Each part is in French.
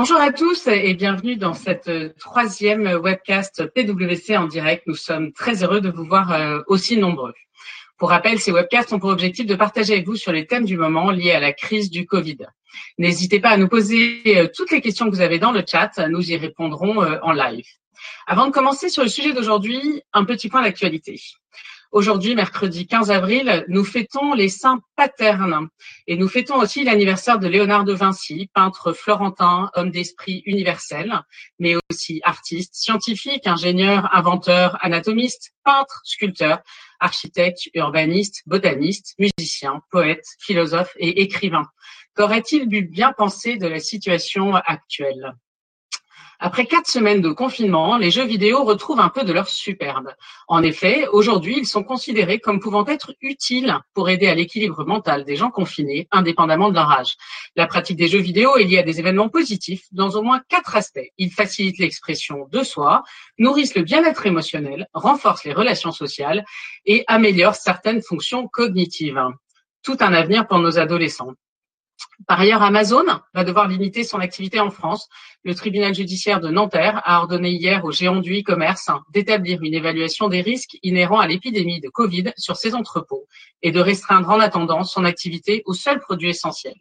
Bonjour à tous et bienvenue dans cette troisième webcast PwC en direct. Nous sommes très heureux de vous voir euh, aussi nombreux. Pour rappel, ces webcasts ont pour objectif de partager avec vous sur les thèmes du moment liés à la crise du Covid. N'hésitez pas à nous poser euh, toutes les questions que vous avez dans le chat, nous y répondrons euh, en live. Avant de commencer sur le sujet d'aujourd'hui, un petit point d'actualité. Aujourd'hui, mercredi 15 avril, nous fêtons les saints paternes et nous fêtons aussi l'anniversaire de Léonard de Vinci, peintre florentin, homme d'esprit universel, mais aussi artiste, scientifique, ingénieur, inventeur, anatomiste, peintre, sculpteur, architecte, urbaniste, botaniste, musicien, poète, philosophe et écrivain. Qu'aurait-il bien pensé de la situation actuelle? Après quatre semaines de confinement, les jeux vidéo retrouvent un peu de leur superbe. En effet, aujourd'hui, ils sont considérés comme pouvant être utiles pour aider à l'équilibre mental des gens confinés, indépendamment de leur âge. La pratique des jeux vidéo est liée à des événements positifs dans au moins quatre aspects. Ils facilitent l'expression de soi, nourrissent le bien-être émotionnel, renforcent les relations sociales et améliorent certaines fonctions cognitives. Tout un avenir pour nos adolescents. Par ailleurs, Amazon va devoir limiter son activité en France. Le tribunal judiciaire de Nanterre a ordonné hier aux géants du e-commerce d'établir une évaluation des risques inhérents à l'épidémie de Covid sur ses entrepôts et de restreindre en attendant son activité aux seuls produits essentiels.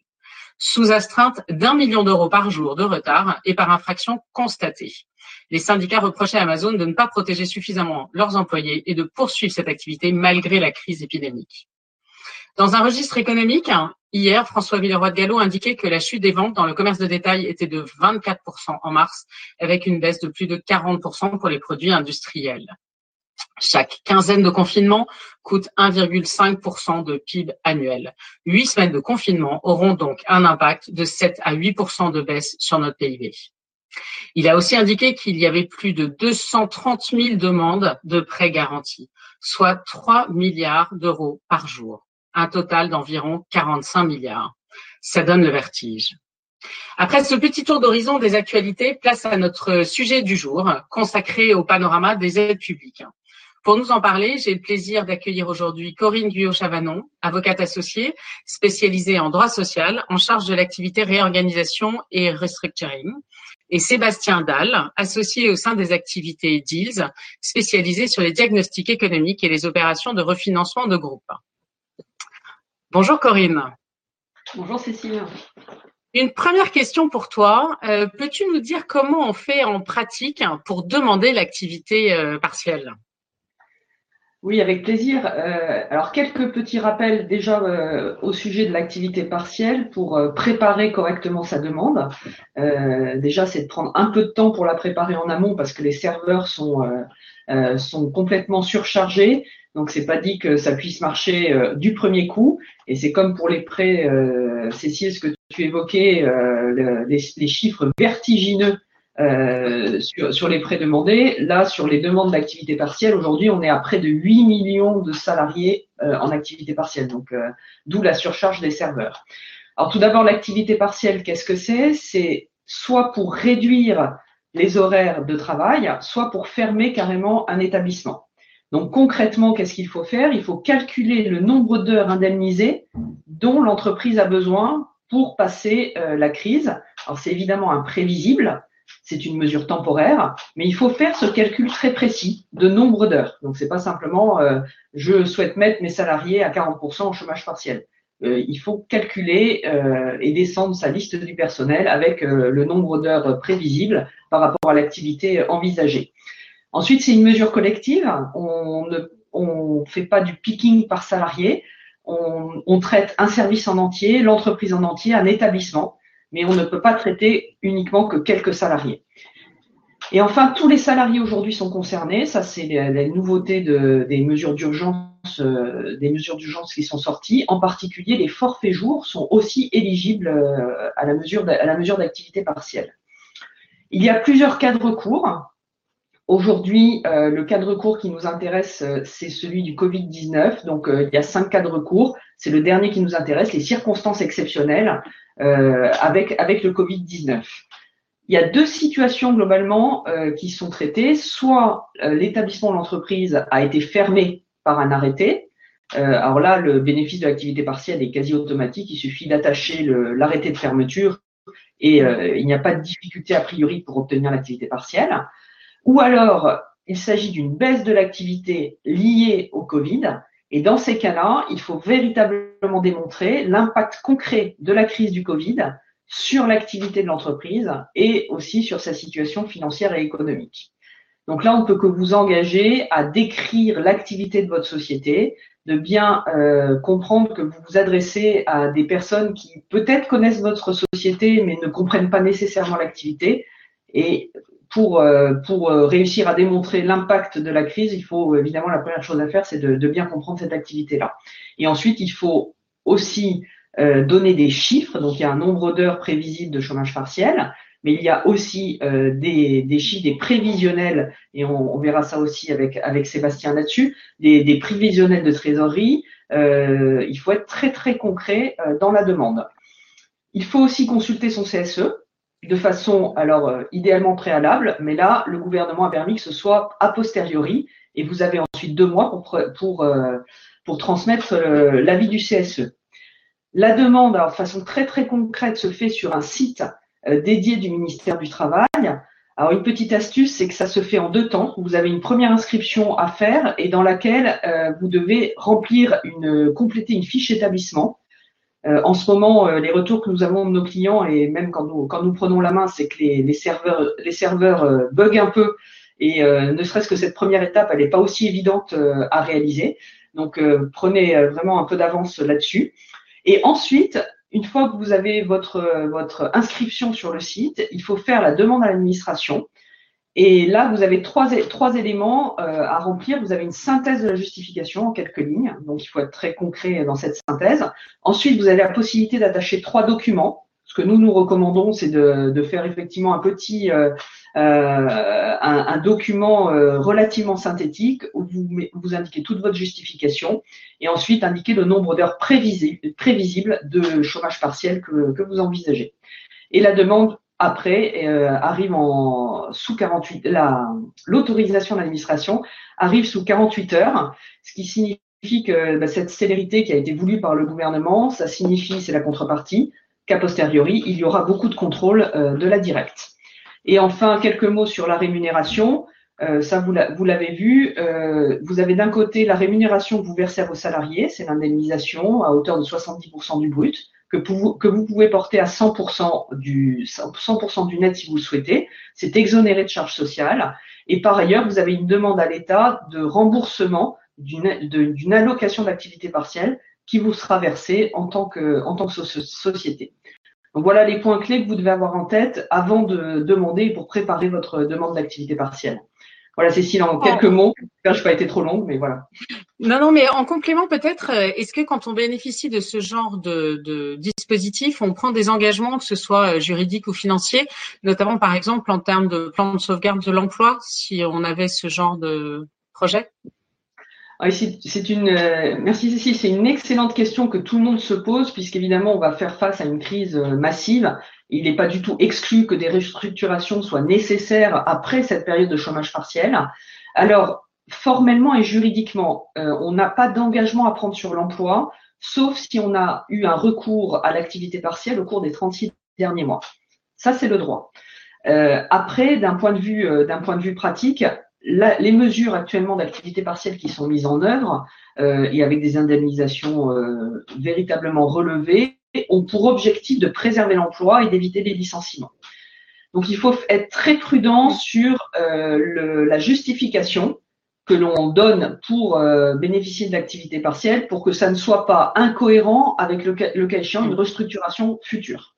Sous astreinte d'un million d'euros par jour de retard et par infraction constatée. Les syndicats reprochaient à Amazon de ne pas protéger suffisamment leurs employés et de poursuivre cette activité malgré la crise épidémique. Dans un registre économique, hier, François Villeroy de Gallo indiquait que la chute des ventes dans le commerce de détail était de 24% en mars, avec une baisse de plus de 40% pour les produits industriels. Chaque quinzaine de confinement coûte 1,5% de PIB annuel. Huit semaines de confinement auront donc un impact de 7 à 8% de baisse sur notre PIB. Il a aussi indiqué qu'il y avait plus de 230 000 demandes de prêts garantis, soit 3 milliards d'euros par jour un total d'environ 45 milliards. Ça donne le vertige. Après ce petit tour d'horizon des actualités, place à notre sujet du jour, consacré au panorama des aides publiques. Pour nous en parler, j'ai le plaisir d'accueillir aujourd'hui Corinne Guyot-Chavanon, avocate associée, spécialisée en droit social, en charge de l'activité réorganisation et restructuring, et Sébastien Dalle, associé au sein des activités DEALS, spécialisé sur les diagnostics économiques et les opérations de refinancement de groupe. Bonjour Corinne. Bonjour Cécile. Une première question pour toi. Euh, peux-tu nous dire comment on fait en pratique pour demander l'activité euh, partielle? Oui, avec plaisir. Euh, alors quelques petits rappels déjà au sujet de l'activité partielle pour préparer correctement sa demande. déjà, c'est de prendre un peu de temps pour la préparer en amont parce que les serveurs sont sont complètement surchargés. Donc c'est pas dit que ça puisse marcher euh, du premier coup. Et c'est comme pour les prêts, euh, Cécile, ce que tu évoquais, euh, les, chiffres vertigineux sur, les prêts demandés. Là, sur les demandes d'activité partielle, aujourd'hui, on est à près de 8 millions de salariés en activité partielle. Donc d'où la surcharge des serveurs. Alors tout d'abord, l'activité partielle, qu'est-ce que c'est? C'est soit pour réduire les horaires de travail, soit pour fermer carrément un établissement. Donc concrètement, qu'est-ce qu'il faut faire? Il faut calculer le nombre d'heures indemnisées dont l'entreprise a besoin pour passer euh, la crise. Alors c'est évidemment imprévisible, c'est une mesure temporaire, mais il faut faire ce calcul très précis de nombre d'heures. Donc c'est pas simplement euh, je souhaite mettre mes salariés à 40% au chômage partiel. Euh, il faut calculer et descendre sa liste du personnel avec le nombre d'heures prévisibles par rapport à l'activité envisagée. Ensuite, c'est une mesure collective. On ne on fait pas du picking par salarié. On, on traite un service en entier, l'entreprise en entier, un établissement, mais on ne peut pas traiter uniquement que quelques salariés. Et enfin, tous les salariés aujourd'hui sont concernés. Ça, c'est la, nouveauté de, des mesures d'urgence, euh, des mesures d'urgence qui sont sorties. En particulier, les forfaits jours sont aussi éligibles euh, à la mesure à la mesure d'activité partielle. Il y a plusieurs cas de recours. Aujourd'hui, euh, le cas de recours qui nous intéresse, euh, c'est celui du Covid-19. Donc, euh, il y a cinq cas de recours. C'est le dernier qui nous intéresse, les circonstances exceptionnelles avec, avec le Covid-19. Il y a deux situations globalement qui sont traitées. Soit l'établissement de l'entreprise a été fermé par un arrêté. alors là, le bénéfice de l'activité partielle est quasi automatique. Il suffit d'attacher l'arrêté de fermeture et il n'y a pas de difficulté a priori pour obtenir l'activité partielle. Ou alors, il s'agit d'une baisse de l'activité liée au Covid. Et dans ces cas-là, il faut véritablement démontrer l'impact concret de la crise du Covid sur l'activité de l'entreprise et aussi sur sa situation financière et économique. Donc là, on ne peut que vous engager à décrire l'activité de votre société, de bien euh, comprendre que vous vous adressez à des personnes qui peut-être connaissent votre société mais ne comprennent pas nécessairement l'activité. Et pour, euh, pour euh, réussir à démontrer l'impact de la crise, il faut évidemment la première chose à faire, c'est de, de, bien comprendre cette activité-là. Et ensuite, il faut aussi euh, donner des chiffres. Donc, il y a un nombre d'heures prévisibles de chômage partiel, mais il y a aussi euh, des, des, chiffres, des prévisionnels, et on, on, verra ça aussi avec, avec Sébastien là-dessus, des, des, prévisionnels de trésorerie. Euh, il faut être très, très concret euh, dans la demande. Il faut aussi consulter son CSE de façon, alors, idéalement préalable, mais là, le gouvernement a permis que ce soit a posteriori, et vous avez ensuite deux mois pour, pour, pour transmettre l'avis du CSE. La demande, alors, de façon très très concrète, se fait sur un site euh, dédié du ministère du Travail. Alors une petite astuce, c'est que ça se fait en deux temps. Vous avez une première inscription à faire et dans laquelle euh, vous devez remplir une, compléter une fiche établissement. Euh, en ce moment, les retours que nous avons de nos clients et même quand nous, quand nous prenons la main, c'est que les, serveurs, les serveurs bug un peu et ne serait-ce que cette première étape, elle n'est pas aussi évidente à réaliser. Donc prenez vraiment un peu d'avance là-dessus. Et ensuite, une fois que vous avez votre, votre inscription sur le site, il faut faire la demande à l'administration. Et là, vous avez trois, trois éléments euh, à remplir. Vous avez une synthèse de la justification en quelques lignes. Donc, il faut être très concret dans cette synthèse. Ensuite, vous avez la possibilité d'attacher trois documents. Ce que nous nous recommandons, c'est de, de, faire effectivement un petit, euh, euh, un, document euh, relativement synthétique où vous, vous indiquez toute votre justification et ensuite indiquer le nombre d'heures prévisibles, de chômage partiel que, que vous envisagez. Et la demande après euh, arrive en sous 48 la l'autorisation d'administration arrive sous 48 heures, ce qui signifie que bah, cette célérité qui a été voulue par le gouvernement, ça signifie c'est la contrepartie qu'a posteriori il y aura beaucoup de contrôle de la directe. Et enfin, quelques mots sur la rémunération. Euh, ça, vous l'avez vu. Euh, vous avez d'un côté la rémunération que vous versez à vos salariés, c'est l'indemnisation à hauteur de 70% du brut, que, que vous pouvez porter à 100% du, 100% du net si vous le souhaitez. C'est exonéré de charges sociales. Et par ailleurs, vous avez une demande à l'État de remboursement d'une allocation d'activité partielle qui vous sera versée en tant que, en tant que société voilà les points clés que vous devez avoir en tête avant de demander pour préparer votre demande d'activité partielle. Voilà, Cécile, en quelques oh. mots. Je n'ai pas été trop longue, mais voilà. Non, non, mais en complément peut-être, euh, est-ce que quand on bénéficie de ce genre de, dispositif, on prend des engagements, que ce soit euh, juridiques ou financiers, notamment par exemple en termes de plan de sauvegarde de l'emploi, si on avait ce genre de projet? Ah, c'est une euh, merci Cécile, c'est une excellente question que tout le monde se pose puisqu'évidemment on va faire face à une crise massive. Il n'est pas du tout exclu que des restructurations soient nécessaires après cette période de chômage partiel. Alors formellement et juridiquement, euh, on n'a pas d'engagement à prendre sur l'emploi, sauf si on a eu un recours à l'activité partielle au cours des 36 derniers mois. Ça c'est le droit. après, d'un point de vue vue pratique, les mesures actuellement d'activité partielle qui sont mises en œuvre euh, et avec des indemnisations euh, véritablement relevées ont pour objectif de préserver l'emploi et d'éviter les licenciements. Donc il faut être très prudent sur euh, la justification que l'on donne pour bénéficier de l'activité partielle pour que ça ne soit pas incohérent avec le, le cas échéant une restructuration future.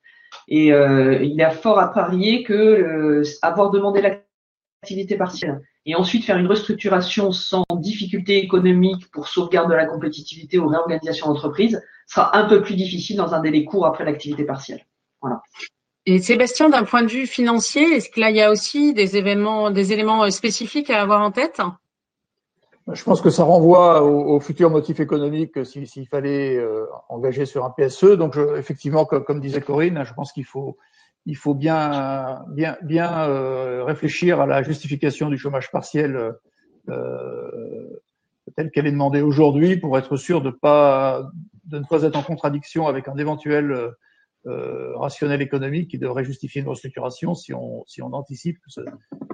Et il y a fort à parier que avoir demandé l'activité partielle et ensuite faire une restructuration sans difficulté économique pour sauvegarde de la compétitivité ou réorganisation d'entreprise sera un peu plus difficile dans un délai court après l'activité partielle. Voilà. Et Sébastien, d'un point de vue financier, est-ce que là il y a aussi des événements, des éléments euh, spécifiques à avoir en tête? Je pense que ça renvoie au, futur motif économique s'il fallait euh, engager sur un PSE. Donc effectivement, comme disait Corinne, je pense qu'il faut il faut bien, bien, bien euh, réfléchir à la justification du chômage partiel euh, telle qu'elle est demandée aujourd'hui pour être sûr de, pas, de ne pas être en contradiction avec un éventuel euh, rationnel économique qui devrait justifier une restructuration si on, si on anticipe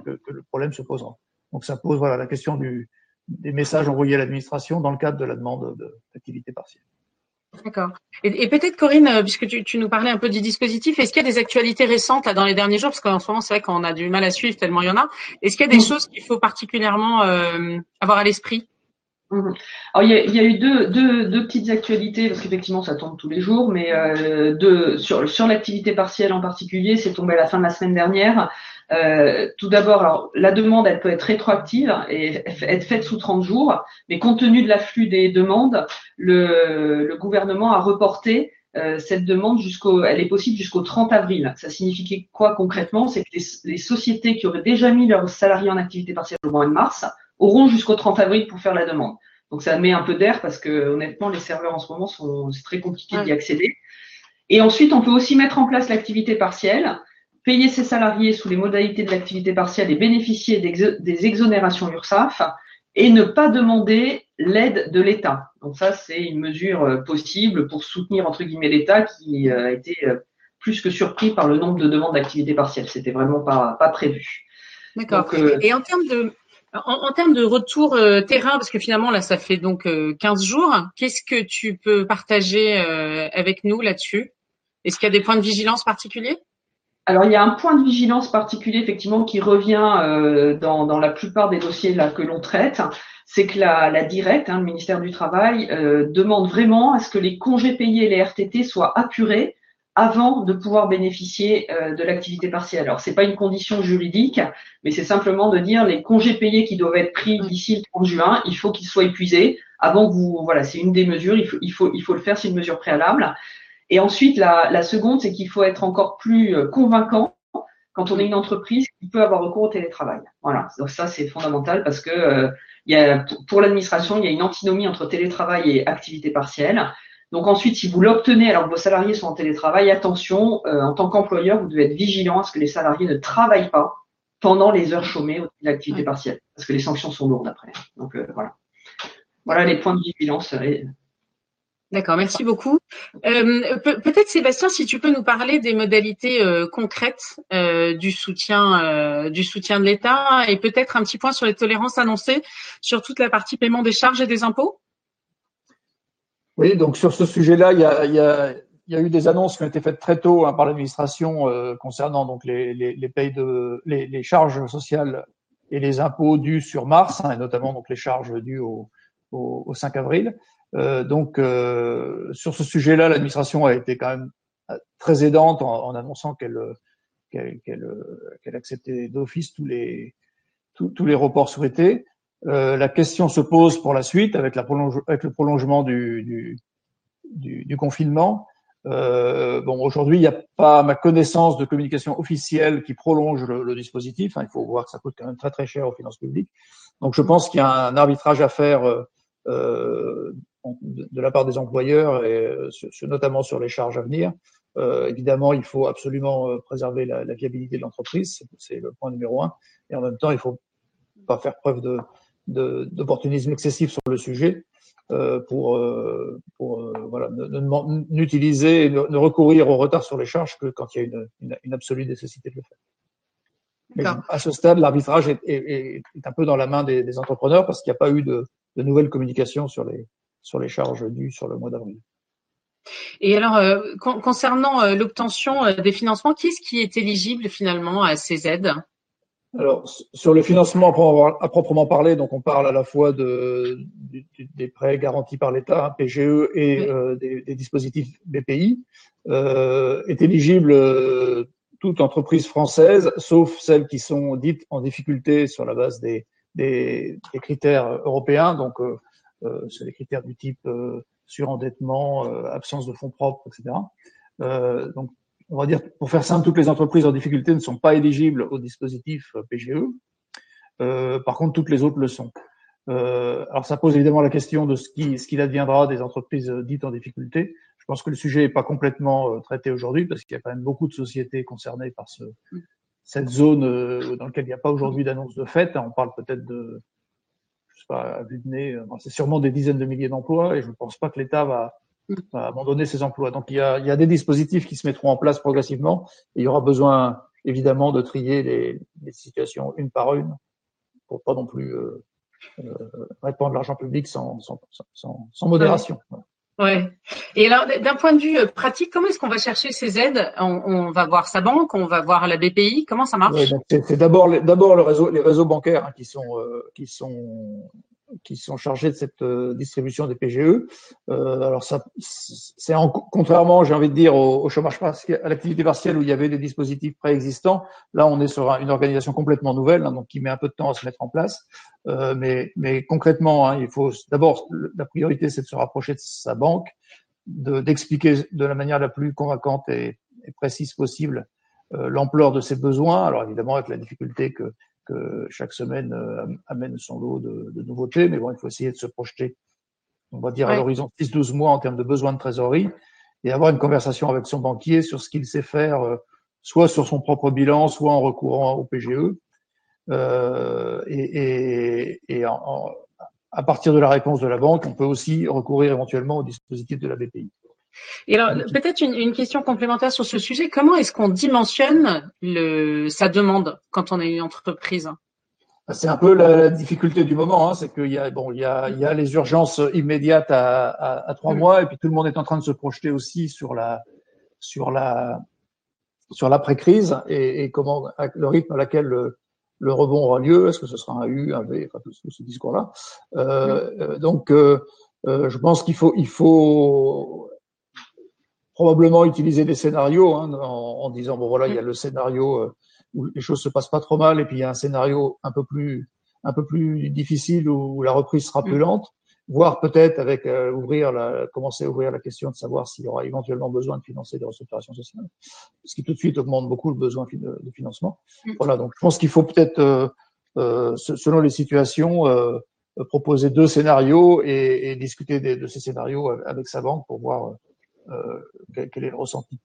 que, que, le problème se posera. Donc ça pose voilà, la question du, des messages envoyés à l'administration dans le cadre de la demande d'activité partielle. D'accord. Et, et peut-être Corinne, euh, puisque tu, tu, nous parlais un peu du dispositif, est-ce qu'il y a des actualités récentes là, dans les derniers jours? Parce qu'en ce moment, c'est vrai qu'on a du mal à suivre tellement il y en a. Est-ce qu'il y a des choses qu'il faut particulièrement euh, avoir à l'esprit? Alors, il y, a, il y a eu deux, deux, deux, petites actualités, parce qu'effectivement, ça tombe tous les jours, mais euh, sur, sur l'activité partielle en particulier, c'est tombé à la fin de la semaine dernière. Euh, tout d'abord, la demande, elle peut être rétroactive et être faite sous 30 jours, mais compte tenu de l'afflux des demandes, le, le gouvernement a reporté euh, cette demande jusqu'au, elle est possible jusqu'au 30 avril. Ça signifie quoi concrètement? C'est que les, les, sociétés qui auraient déjà mis leurs salariés en activité partielle au mois de mars auront jusqu'au 30 avril pour faire la demande. Donc ça met un peu d'air parce que honnêtement, les serveurs en ce moment sont c'est très compliqué d'y accéder. Et ensuite, on peut aussi mettre en place l'activité partielle, payer ses salariés sous les modalités de l'activité partielle et bénéficier des exonérations URSAF et ne pas demander l'aide de l'État. Donc ça, c'est une mesure euh, possible pour soutenir entre guillemets l'État qui euh, a été euh, plus que surpris par le nombre de demandes d'activité partielle. C'était vraiment pas, pas prévu. D'accord. Et en termes de en, termes de retour euh, terrain, parce que finalement là ça fait donc 15 euh, jours, qu'est-ce que tu peux partager euh, avec nous là-dessus? Est-ce qu'il y a des points de vigilance particuliers? Alors il y a un point de vigilance particulier effectivement qui revient dans, dans, la plupart des dossiers là que l'on traite, c'est que la, la directe, hein, le ministère du Travail, demande vraiment à ce que les congés payés et les RTT soient apurés avant de pouvoir bénéficier euh, de l'activité partielle. Alors, c'est pas une condition juridique, mais c'est simplement de dire les congés payés qui doivent être pris d'ici le 30 juin, il faut qu'ils soient épuisés avant que vous, voilà, c'est une des mesures, il faut, il faut, il faut le faire, c'est une mesure préalable. Et ensuite, la, la seconde, c'est qu'il faut être encore plus euh, convaincant quand on est une entreprise qui peut avoir recours au télétravail. Voilà, donc ça c'est fondamental parce que euh, il y a, pour l'administration, il y a une antinomie entre télétravail et activité partielle. Donc ensuite, si vous l'obtenez alors que vos salariés sont en télétravail, attention, euh, en tant qu'employeur, vous devez être vigilant à ce que les salariés ne travaillent pas pendant les heures chômées ou l'activité partielle, parce que les sanctions sont lourdes après. Donc euh, voilà. Voilà les points de vigilance. D'accord, merci beaucoup. Euh, Peut-être Sébastien, si tu peux nous parler des modalités euh, concrètes euh, du soutien, du soutien de l'État, et peut-être un petit point sur les tolérances annoncées sur toute la partie paiement des charges et des impôts? Oui, donc sur ce sujet-là, il y a, eu des annonces qui ont été faites très tôt hein, par l'administration euh, concernant donc les, les, de les, charges sociales et les impôts dus sur mars, hein, et notamment donc les charges dues au, au, au 5 avril. Euh, donc euh, sur ce sujet-là, l'administration a été quand même très aidante en, annonçant qu'elle acceptait d'office tous les tous les reports souhaités. Euh, la question se pose pour la suite avec, le prolongement du, confinement. Euh, bon, aujourd'hui, il n'y a pas, ma connaissance, de communication officielle qui prolonge le, dispositif. Hein, il faut voir que ça coûte quand même très très cher aux finances publiques. Donc, je pense qu'il y a un arbitrage à faire euh, de, la part des employeurs, et notamment sur les charges à venir. Évidemment, il faut absolument préserver la, viabilité de l'entreprise, c'est le point numéro un. Et en même temps, il faut pas faire preuve de, d'opportunisme excessif sur le sujet euh, pour, euh, pour euh, voilà, n'utiliser, ne, ne, recourir au retard sur les charges que quand il y a une, une, une absolue nécessité de le faire. Mais à ce stade, l'arbitrage est, est, est, un peu dans la main des, des entrepreneurs parce qu'il n'y a pas eu de, de, nouvelles communications sur les, sur les charges dues sur le mois d'avril. Et alors, euh, concernant euh, l'obtention euh, des financements, qui est-ce qui est éligible finalement à ces aides? Alors, sur le financement à proprement parler, donc on parle à la fois de, des prêts garantis par l'État, PGE, et euh, des, des, dispositifs BPI, euh, est éligible euh, toute entreprise française, sauf celles qui sont dites en difficulté sur la base des, des, des critères européens. Donc, euh, euh c'est des critères du type euh, surendettement, absence de fonds propres, etc. donc, on va dire, pour faire simple, toutes les entreprises en difficulté ne sont pas éligibles au dispositif euh, PGE. Euh, par contre, toutes les autres le sont. Euh, alors, ça pose évidemment la question de ce qui, ce qu'il adviendra des entreprises dites en difficulté. Je pense que le sujet n'est pas complètement traité aujourd'hui parce qu'il y a quand même beaucoup de sociétés concernées par ce, cette zone dans laquelle il n'y a pas aujourd'hui d'annonce de fait. On parle peut-être de, je sais pas, à vue de nez, c'est sûrement des dizaines de milliers d'emplois et je ne pense pas que l'État va abandonner ses emplois. Donc il y, a, il y a des dispositifs qui se mettront en place progressivement. Et il y aura besoin évidemment de trier les, les situations une par une pour pas non plus euh, euh, répandre l'argent public sans, sans, sans, sans modération. Ouais. Et alors, d'un point de vue euh, pratique, comment est-ce qu'on va chercher ces aides? On, on, va voir sa banque, on va voir la BPI. Comment ça marche? C'est d'abord d'abord le réseau, les réseaux bancaires hein, qui sont euh, qui sont qui sont chargés de cette euh, distribution des PGE. Euh, alors ça, c'est contrairement, j'ai envie de dire, au, chômage partiel, à l'activité partielle où il y avait des dispositifs préexistants. Là, on est sur une organisation complètement nouvelle, hein, donc qui met un peu de temps à se mettre en place. Euh, mais, mais concrètement, hein, il faut d'abord la priorité, c'est de se rapprocher de sa banque, d'expliquer de, la manière la plus convaincante et, précise possible euh, l'ampleur de ses besoins. Alors évidemment, avec la difficulté que que chaque semaine euh, amène son lot de, de, nouveautés, mais bon, il faut essayer de se projeter, on va dire, à l'horizon 6-12 mois en termes de besoins de trésorerie et avoir une conversation avec son banquier sur ce qu'il sait faire, euh, soit sur son propre bilan, soit en recourant au PGE. Euh, et, et, et en, à partir de la réponse de la banque, on peut aussi recourir éventuellement au dispositif de la BPI. Et alors, peut-être une, une, question complémentaire sur ce sujet. Comment est-ce qu'on dimensionne le, sa demande quand on est une entreprise? Bah, c'est un peu la, difficulté du moment, hein, c'est qu'il y a bon, il y a, il y a les urgences immédiates à, à, à trois mm. mois, et puis tout le monde est en train de se projeter aussi sur la sur la sur l'après-crise et, et, comment le rythme à laquelle le, le rebond aura lieu. Est-ce que ce sera un U, un V, enfin tout ce discours-là? Euh, mm. euh, donc, euh, euh, je pense qu'il faut il faut probablement utiliser des scénarios hein, en, en, disant bon voilà il y a le scénario euh, où les choses se passent pas trop mal et puis il y a un scénario un peu plus un peu plus difficile où la reprise sera plus mm. lente voire peut-être avec euh, ouvrir la, commencer à ouvrir la question de savoir s'il y aura éventuellement besoin de financer des restructurations sociales, ce qui tout de suite augmente beaucoup le besoin de, de financement. Mm. Voilà, donc je pense qu'il faut peut-être, euh, euh, selon les situations, euh, proposer deux scénarios et, et discuter de, de, ces scénarios avec sa banque pour voir euh, quel, est le ressenti?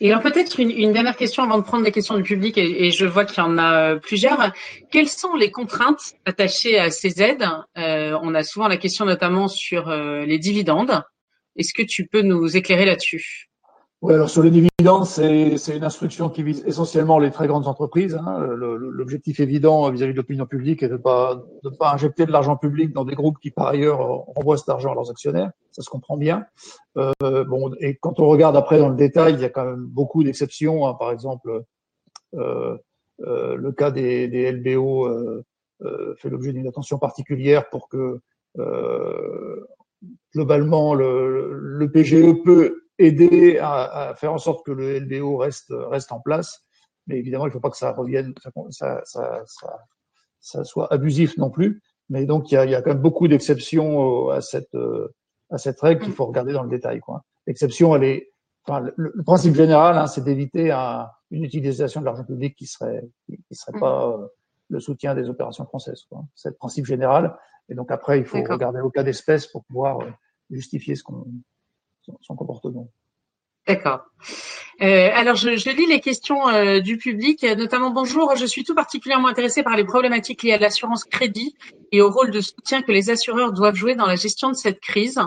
Et alors peut-être une, une, dernière question avant de prendre des questions du public, et, je vois qu'il y en a plusieurs. Quelles sont les contraintes attachées à ces aides? Euh, On a souvent la question notamment sur euh, les dividendes. Est-ce que tu peux nous éclairer là-dessus? Oui, alors sur les dividendes, c'est une instruction qui vise essentiellement les très grandes entreprises. Hein. L'objectif évident vis-à-vis de l'opinion publique est de ne pas, de pas injecter de l'argent public dans des groupes qui, par ailleurs, renvoient cet argent à leurs actionnaires. Ça se comprend bien. Euh, bon, et quand on regarde après dans le détail, il y a quand même beaucoup d'exceptions. Hein. Par exemple, euh, euh, le cas des, des LBO euh, euh, fait l'objet d'une attention particulière pour que euh, globalement le, le PGE peut aider à, à, faire en sorte que le LBO reste, reste en place. Mais évidemment, il ne faut pas que ça revienne, ça, ça, ça, ça, soit abusif non plus. Mais donc, il y a, il y a quand même beaucoup d'exceptions à cette, à cette règle qu'il faut regarder dans le détail. L'exception, elle est, enfin, le, le principe général, hein, c'est d'éviter un, une utilisation de l'argent public qui serait, qui serait pas euh, le soutien des opérations françaises. C'est le principe général. Et donc après, il faut regarder au cas d'espèce pour pouvoir euh, justifier ce qu'on son comportement. D'accord. Euh, alors, je, je, lis les questions euh, du public, notamment bonjour. Je suis tout particulièrement intéressé par les problématiques liées à l'assurance crédit et au rôle de soutien que les assureurs doivent jouer dans la gestion de cette crise.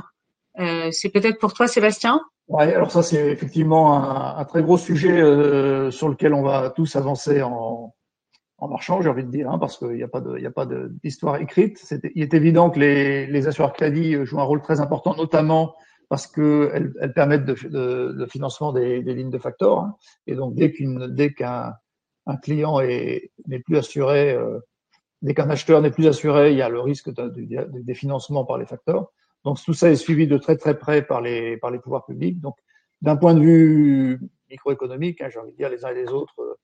Euh, c'est peut-être pour toi, Sébastien? Oui, alors ça c'est effectivement un, un, très gros sujet euh, sur lequel on va tous avancer en, en marchant, j'ai envie de dire, hein, parce qu'il n'y a pas de, il y a pas d'histoire écrite. il est évident que les, les assureurs crédit jouent un rôle très important, notamment parce qu'elles elles permettent de, le financement des, lignes de facteurs. Hein. Et donc, dès qu'un un client n'est plus assuré, euh, dès qu'un acheteur n'est plus assuré, il y a le risque de, de, des financements par les facteurs. Donc, tout ça est suivi de très très près par les, par les pouvoirs publics. Donc, d'un point de vue microéconomique, hein, j'ai envie de dire les uns et les autres,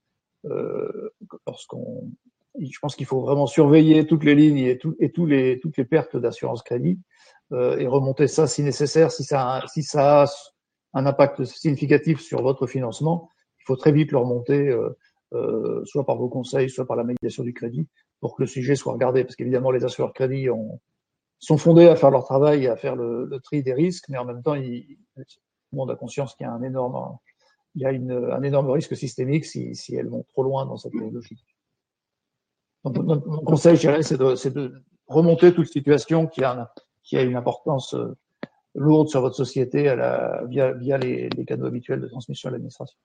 euh, lorsqu'on, je pense qu'il faut vraiment surveiller toutes les lignes et, les, toutes les pertes d'assurance crédit euh, et remonter ça si nécessaire, si ça, a, si ça a un impact significatif sur votre financement, il faut très vite le remonter, euh, euh, soit par vos conseils, soit par la médiation du crédit, pour que le sujet soit regardé. Parce qu'évidemment, les assureurs crédit ont, sont fondés à faire leur travail et à faire le, le tri des risques, mais en même temps, il, tout le monde a conscience qu'il y a un énorme, il y a une, un énorme risque systémique si, si elles vont trop loin dans cette logique. Mon conseil, je dirais, c'est de, de, remonter toute situation qui a qui a une importance euh, lourde sur votre société à la, via, via les, les canaux habituels de transmission à l'administration.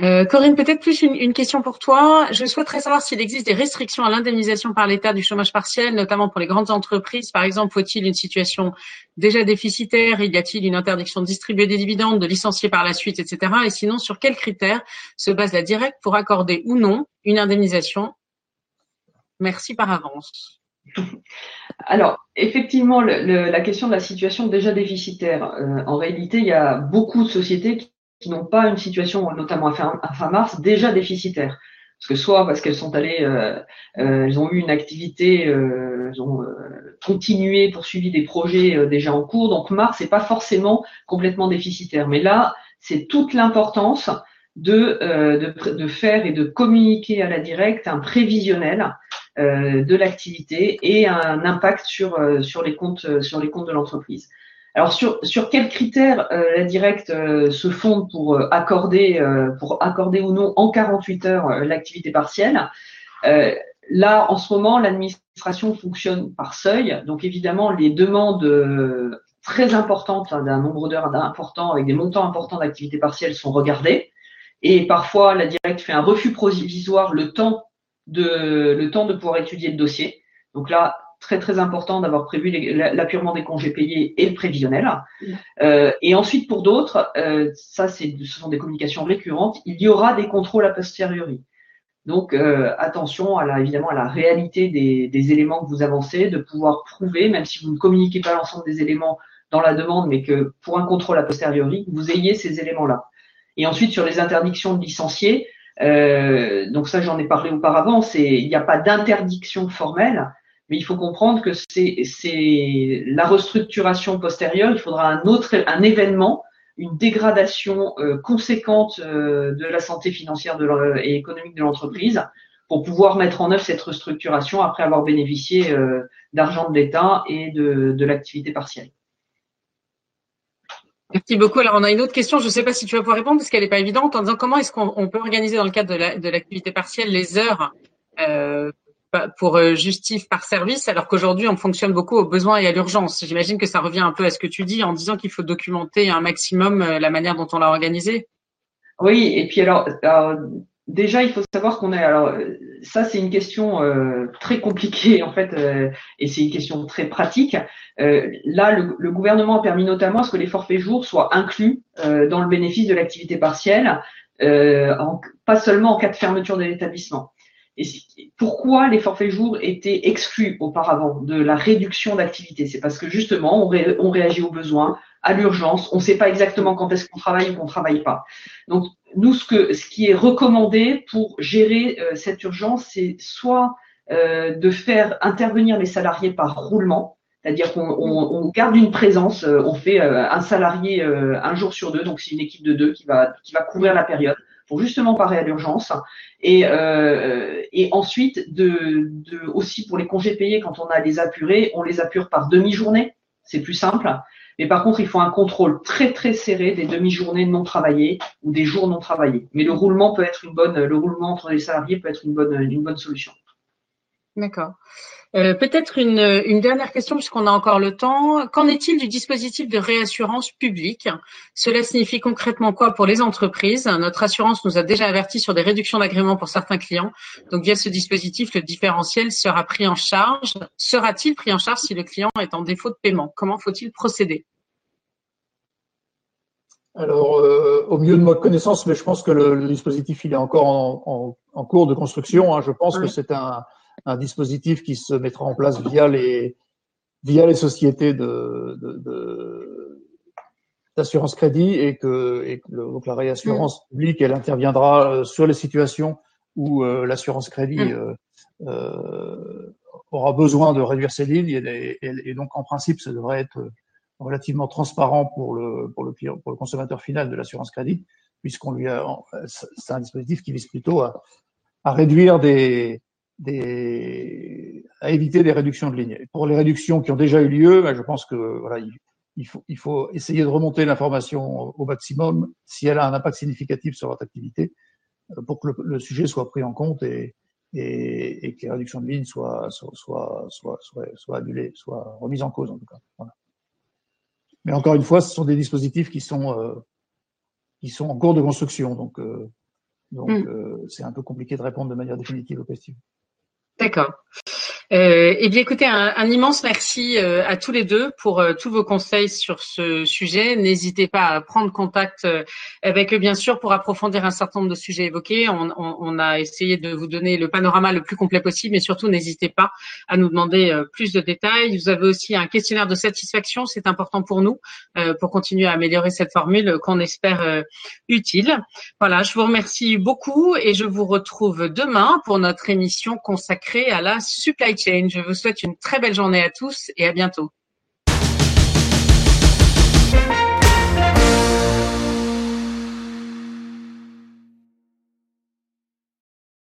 Euh, Corinne, peut-être plus une, question pour toi. Je souhaiterais savoir s'il existe des restrictions à l'indemnisation par l'État du chômage partiel, notamment pour les grandes entreprises. Par exemple, faut-il une situation déjà déficitaire? Y a-t-il une interdiction de distribuer des dividendes, de licencier par la suite, etc. Et sinon, sur quels critères se base la directe pour accorder ou non une indemnisation Merci par avance. Alors, effectivement, la question de la situation déjà déficitaire, euh, en réalité, il y a beaucoup de sociétés qui n'ont pas une situation, notamment à fin, fin, mars, déjà déficitaire. Parce que soit parce qu'elles sont allées, euh, euh, elles ont eu une activité, euh, elles ont continué, poursuivi des projets déjà en cours. Donc mars n'est pas forcément complètement déficitaire. Mais là, c'est toute l'importance de, de, de, faire et de communiquer à la directe un prévisionnel de l'activité et un impact sur, sur les comptes sur les comptes de l'entreprise. Alors sur, sur quels critères euh, la directe euh, se fonde pour euh, accorder pour accorder ou non en 48 heures l'activité partielle? Là, en ce moment, l'administration fonctionne par seuil. Donc évidemment, les demandes très importantes hein, d'un nombre d'heures important avec des montants importants d'activité partielle sont regardées. Et parfois, la directe fait un refus provisoire le temps de le temps de pouvoir étudier le dossier. Donc là, très très important d'avoir prévu l'appurement des congés payés et le prévisionnel. Euh, et ensuite, pour d'autres, euh, ça c'est, ce sont des communications récurrentes, il y aura des contrôles a posteriori. Donc euh, attention à la, évidemment à la réalité des, des, éléments que vous avancez, de pouvoir prouver, même si vous ne communiquez pas l'ensemble des éléments dans la demande, mais que pour un contrôle a posteriori, vous ayez ces éléments-là. Et ensuite sur les interdictions de licencier, euh, donc ça j'en ai parlé auparavant, c'est il n'y a pas d'interdiction formelle, mais il faut comprendre que c'est la restructuration postérieure. Il faudra un autre un événement, une dégradation euh, conséquente euh, de la santé financière et économique de l'entreprise pour pouvoir mettre en œuvre cette restructuration après avoir bénéficié d'argent de l'État et de l'activité partielle. Merci beaucoup. Alors, on a une autre question. Je ne sais pas si tu vas pouvoir répondre parce qu'elle n'est pas évidente en disant comment est-ce qu'on peut organiser dans le cadre de l'activité partielle les heures euh, pour euh, justif par service, alors qu'aujourd'hui on fonctionne beaucoup aux besoins et à l'urgence. J'imagine que ça revient un peu à ce que tu dis en disant qu'il faut documenter un maximum euh, la manière dont on l'a organisé. Oui, et puis alors, déjà il faut savoir qu'on est alors ça c'est une question euh, très compliquée en fait et c'est une question très pratique. là, le, gouvernement a permis notamment ce que les forfaits jours soient inclus dans le bénéfice de l'activité partielle, pas seulement en cas de fermeture de l'établissement. Et pourquoi les forfaits jours étaient exclus auparavant de la réduction d'activité? C'est parce que justement, on, réagit aux besoins, à l'urgence. On ne sait pas exactement quand est-ce qu'on travaille ou qu'on ne travaille pas. Donc, nous, ce, que, ce qui est recommandé pour gérer euh, cette urgence, c'est soit euh, de faire intervenir les salariés par roulement, c'est-à-dire qu'on garde une présence, euh, on fait un salarié un jour sur deux, donc c'est une équipe de deux qui va, qui va couvrir la période pour justement parer à l'urgence. Et, euh, et ensuite, de, de, aussi pour les congés payés, quand on a les apurés, on les apure par demi-journée. C'est plus simple. Mais par contre, il faut un contrôle très très serré des demi-journées non travaillées ou des jours non travaillés. Mais le roulement peut être une bonne, le roulement entre les salariés peut être une bonne, une bonne solution. D'accord. Euh, peut-être une, une, dernière question puisqu'on a encore le temps. Qu'en est-il du dispositif de réassurance publique? Cela signifie concrètement quoi pour les entreprises? Notre assurance nous a déjà averti sur des réductions d'agrément pour certains clients. Donc via ce dispositif, le différentiel sera pris en charge. Sera-t-il pris en charge si le client est en défaut de paiement? Comment faut-il procéder? Alors, euh, au milieu de ma connaissance, mais je pense que le, dispositif il est encore en, en, cours de construction. Hein. Je pense que c'est un, un dispositif qui se mettra en place via les, via les sociétés de, d'assurance crédit et que, et que donc la réassurance mm. publique, elle interviendra euh, sur les situations où euh, l'assurance crédit mm. euh, aura besoin de réduire ses lignes et, et, donc en principe, ça devrait être relativement transparent pour le, pour le, pour le consommateur final de l'assurance crédit, puisqu'on lui a, c'est un dispositif qui vise plutôt à, à réduire des, des, à éviter des réductions de lignes. Pour les réductions qui ont déjà eu lieu, ben, je pense que voilà, il, faut, il faut essayer de remonter l'information au maximum si elle a un impact significatif sur votre activité euh, pour que le, sujet soit pris en compte et, et, et, que les réductions de lignes soient, soient, soient, soient, soient, annulées, soient remises en cause en tout cas. Voilà. Mais encore une fois, ce sont des dispositifs qui sont qui sont en cours de construction, donc donc mm. c'est un peu compliqué de répondre de manière définitive aux questions. D'accord. Euh, eh bien, écoutez, un, un immense merci euh, à tous les deux pour euh, tous vos conseils sur ce sujet. N'hésitez pas à prendre contact euh, avec eux, bien sûr, pour approfondir un certain nombre de sujets évoqués. On, on, on, a essayé de vous donner le panorama le plus complet possible, mais surtout, n'hésitez pas à nous demander plus de détails. Vous avez aussi un questionnaire de satisfaction, c'est important pour nous, pour continuer à améliorer cette formule qu'on espère utile. Voilà, je vous remercie beaucoup et je vous retrouve demain pour notre émission consacrée à la supply je vous souhaite une très belle journée à tous et à bientôt.